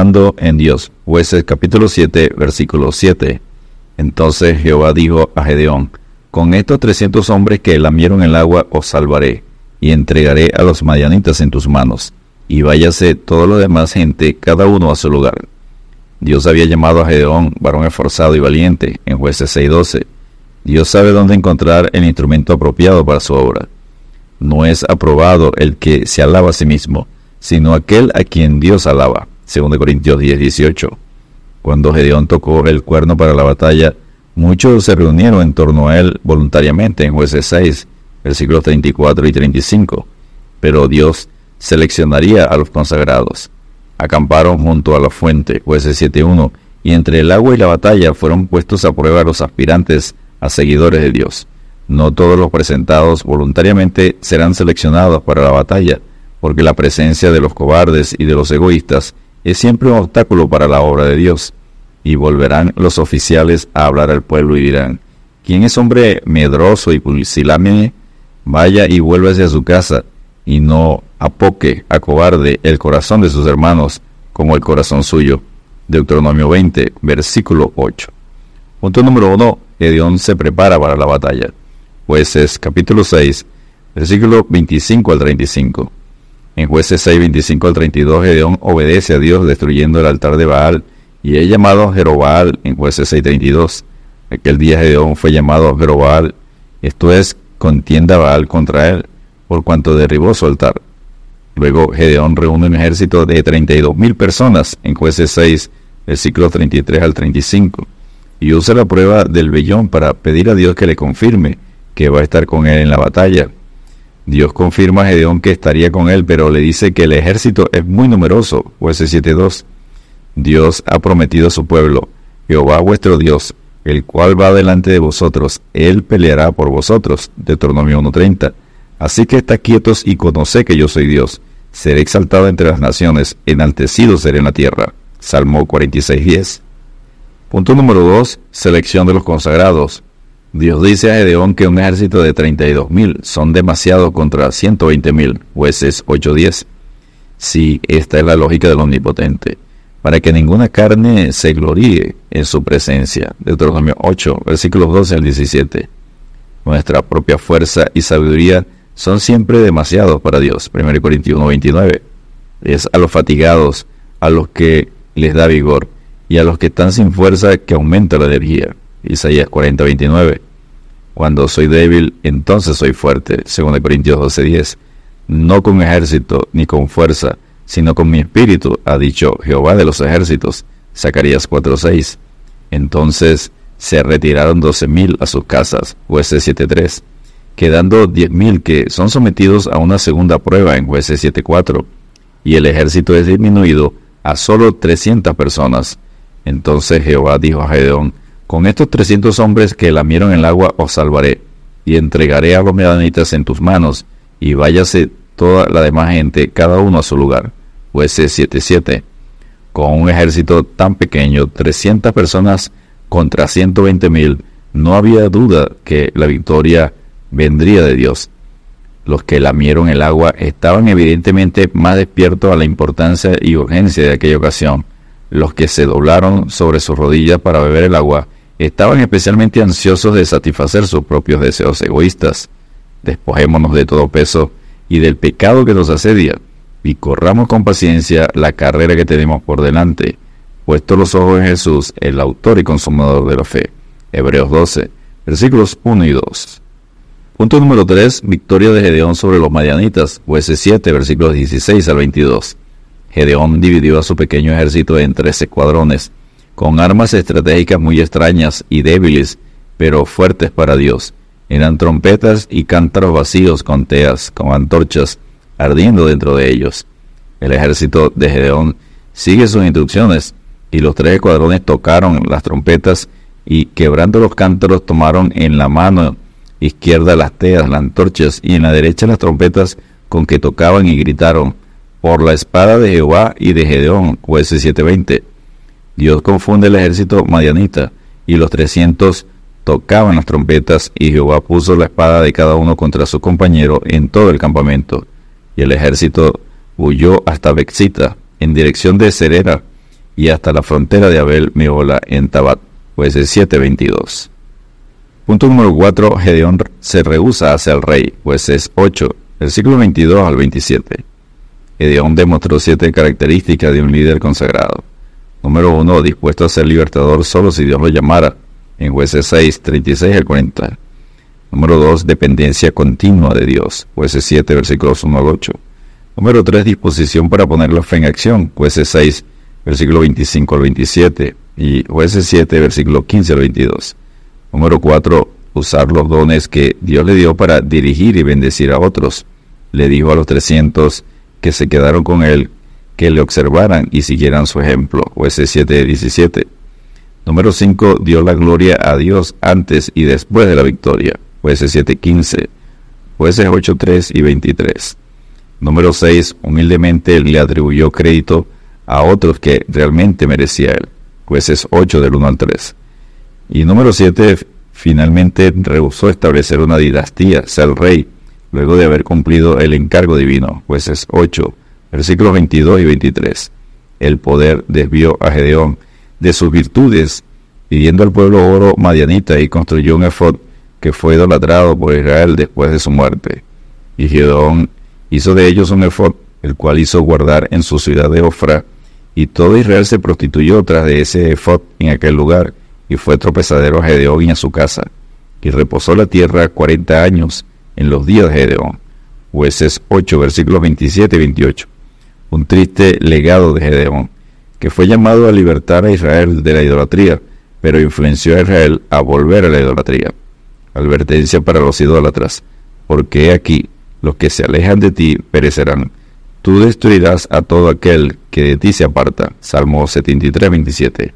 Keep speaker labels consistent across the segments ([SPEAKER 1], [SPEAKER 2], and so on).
[SPEAKER 1] en Dios. Jueces capítulo 7, versículo 7. Entonces Jehová dijo a Gedeón, con estos trescientos hombres que lamieron el agua os salvaré, y entregaré a los madianitas en tus manos, y váyase todo lo demás gente, cada uno a su lugar. Dios había llamado a Gedeón, varón esforzado y valiente, en jueces 6.12. Dios sabe dónde encontrar el instrumento apropiado para su obra. No es aprobado el que se alaba a sí mismo, sino aquel a quien Dios alaba. 2 Corintios 10.18. Cuando Gedeón tocó el cuerno para la batalla, Muchos se reunieron en torno a él voluntariamente en jueces 6, versículos 34 y 35, pero Dios seleccionaría a los consagrados. Acamparon junto a la fuente, jueces 7.1, y entre el agua y la batalla fueron puestos a prueba los aspirantes a seguidores de Dios. No todos los presentados voluntariamente serán seleccionados para la batalla, porque la presencia de los cobardes y de los egoístas es siempre un obstáculo para la obra de Dios. Y volverán los oficiales a hablar al pueblo y dirán, ¿quién es hombre medroso y pusilámine? Vaya y vuélvase a su casa, y no apoque a cobarde el corazón de sus hermanos como el corazón suyo. Deuteronomio 20, versículo 8. Punto número 1. Edión se prepara para la batalla. Jueces capítulo 6, versículo 25 al 35. En jueces 6, 25 al 32, Gedeón obedece a Dios destruyendo el altar de Baal y es llamado Jerobaal en jueces 6.32. Aquel día Gedeón fue llamado Jerobaal, esto es, contienda Baal contra él, por cuanto derribó su altar. Luego Gedeón reúne un ejército de 32.000 personas en jueces 6, versículos 33 al 35, y usa la prueba del vellón para pedir a Dios que le confirme que va a estar con él en la batalla. Dios confirma a Gedeón que estaría con él, pero le dice que el ejército es muy numeroso, jueces 7.2 Dios ha prometido a su pueblo, Jehová vuestro Dios, el cual va delante de vosotros, él peleará por vosotros. Deuteronomio 1.30. Así que está quietos y conoced que yo soy Dios. Seré exaltado entre las naciones, enaltecido seré en la tierra. Salmo 46.10. Punto número 2. Selección de los consagrados. Dios dice a Gedeón que un ejército de 32.000 son demasiado contra 120.000, jueces 8.10. Sí, esta es la lógica del omnipotente para que ninguna carne se gloríe en su presencia. Deuteronomio 8, versículos 12 al 17. Nuestra propia fuerza y sabiduría son siempre demasiados para Dios. 1 Corintios 1, 29. Es a los fatigados, a los que les da vigor, y a los que están sin fuerza que aumenta la energía. Isaías 40, 29. Cuando soy débil, entonces soy fuerte. 2 Corintios 12, 10. No con ejército ni con fuerza, sino con mi espíritu, ha dicho Jehová de los ejércitos. Zacarías 4:6. Entonces se retiraron doce mil a sus casas, jueces 7:3, quedando diez mil que son sometidos a una segunda prueba en jueces 7:4, y el ejército es disminuido a solo 300 personas. Entonces Jehová dijo a Gedeón, con estos 300 hombres que lamieron el agua os salvaré, y entregaré a los medanitas en tus manos, y váyase toda la demás gente, cada uno a su lugar jueces 77. Con un ejército tan pequeño, 300 personas contra 120 mil, no había duda que la victoria vendría de Dios. Los que lamieron el agua estaban evidentemente más despiertos a la importancia y urgencia de aquella ocasión. Los que se doblaron sobre sus rodillas para beber el agua estaban especialmente ansiosos de satisfacer sus propios deseos egoístas. Despojémonos de todo peso y del pecado que nos asedia y corramos con paciencia la carrera que tenemos por delante, puesto los ojos en Jesús, el autor y consumador de la fe. Hebreos 12, versículos 1 y 2. Punto número 3. Victoria de Gedeón sobre los madianitas, jueces 7, versículos 16 al 22. Gedeón dividió a su pequeño ejército en tres escuadrones, con armas estratégicas muy extrañas y débiles, pero fuertes para Dios. Eran trompetas y cántaros vacíos con teas, con antorchas, ardiendo dentro de ellos. El ejército de Gedeón sigue sus instrucciones y los tres escuadrones tocaron las trompetas y quebrando los cántaros tomaron en la mano izquierda las teas, las antorchas y en la derecha las trompetas con que tocaban y gritaron, por la espada de Jehová y de Gedeón, jueces 7:20. Dios confunde el ejército madianita y los trescientos tocaban las trompetas y Jehová puso la espada de cada uno contra su compañero en todo el campamento y el ejército huyó hasta Bexita, en dirección de Cerera, y hasta la frontera de Abel Meola en Tabat, jueces 7.22. Punto número 4. Gedeón se rehúsa hacia el rey, jueces 8, versículo 22 al 27. Gedeón demostró siete características de un líder consagrado. Número 1. Dispuesto a ser libertador solo si Dios lo llamara, en jueces 6, 36 al 40. Número 2. Dependencia continua de Dios, jueces 7, versículos 1 al 8. Número 3. Disposición para poner la fe en acción, jueces 6, versículo 25 al 27. Y jueces 7, versículo 15 al 22. Número 4. Usar los dones que Dios le dio para dirigir y bendecir a otros. Le dijo a los 300 que se quedaron con él, que le observaran y siguieran su ejemplo. Jueces 7, 17. Número 5. Dio la gloria a Dios antes y después de la victoria. Jueces 7, 15. Jueces 8, 3 y 23. Número 6. Humildemente le atribuyó crédito a otros que realmente merecía él. Jueces 8 del 1 al 3. Y número 7. Finalmente rehusó establecer una dinastía, ser rey, luego de haber cumplido el encargo divino. Jueces 8, versículos 22 y 23. El poder desvió a Gedeón de sus virtudes, pidiendo al pueblo oro madianita y construyó un efod que fue idolatrado por Israel después de su muerte. Y Gedeón hizo de ellos un efod, el cual hizo guardar en su ciudad de Ofra, y todo Israel se prostituyó tras de ese efod en aquel lugar, y fue tropezadero a Gedeón y a su casa, y reposó la tierra cuarenta años en los días de Gedeón. Jueces 8, versículos 27 y 28. Un triste legado de Gedeón, que fue llamado a libertar a Israel de la idolatría, pero influenció a Israel a volver a la idolatría. Advertencia para los idólatras, porque aquí los que se alejan de ti perecerán. Tú destruirás a todo aquel que de ti se aparta. Salmo 73, 27.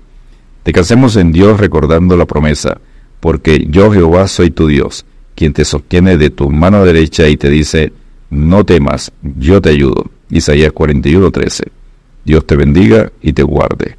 [SPEAKER 1] Descansemos en Dios recordando la promesa, porque yo Jehová soy tu Dios, quien te sostiene de tu mano derecha y te dice, no temas, yo te ayudo. Isaías 41, 13. Dios te bendiga y te guarde.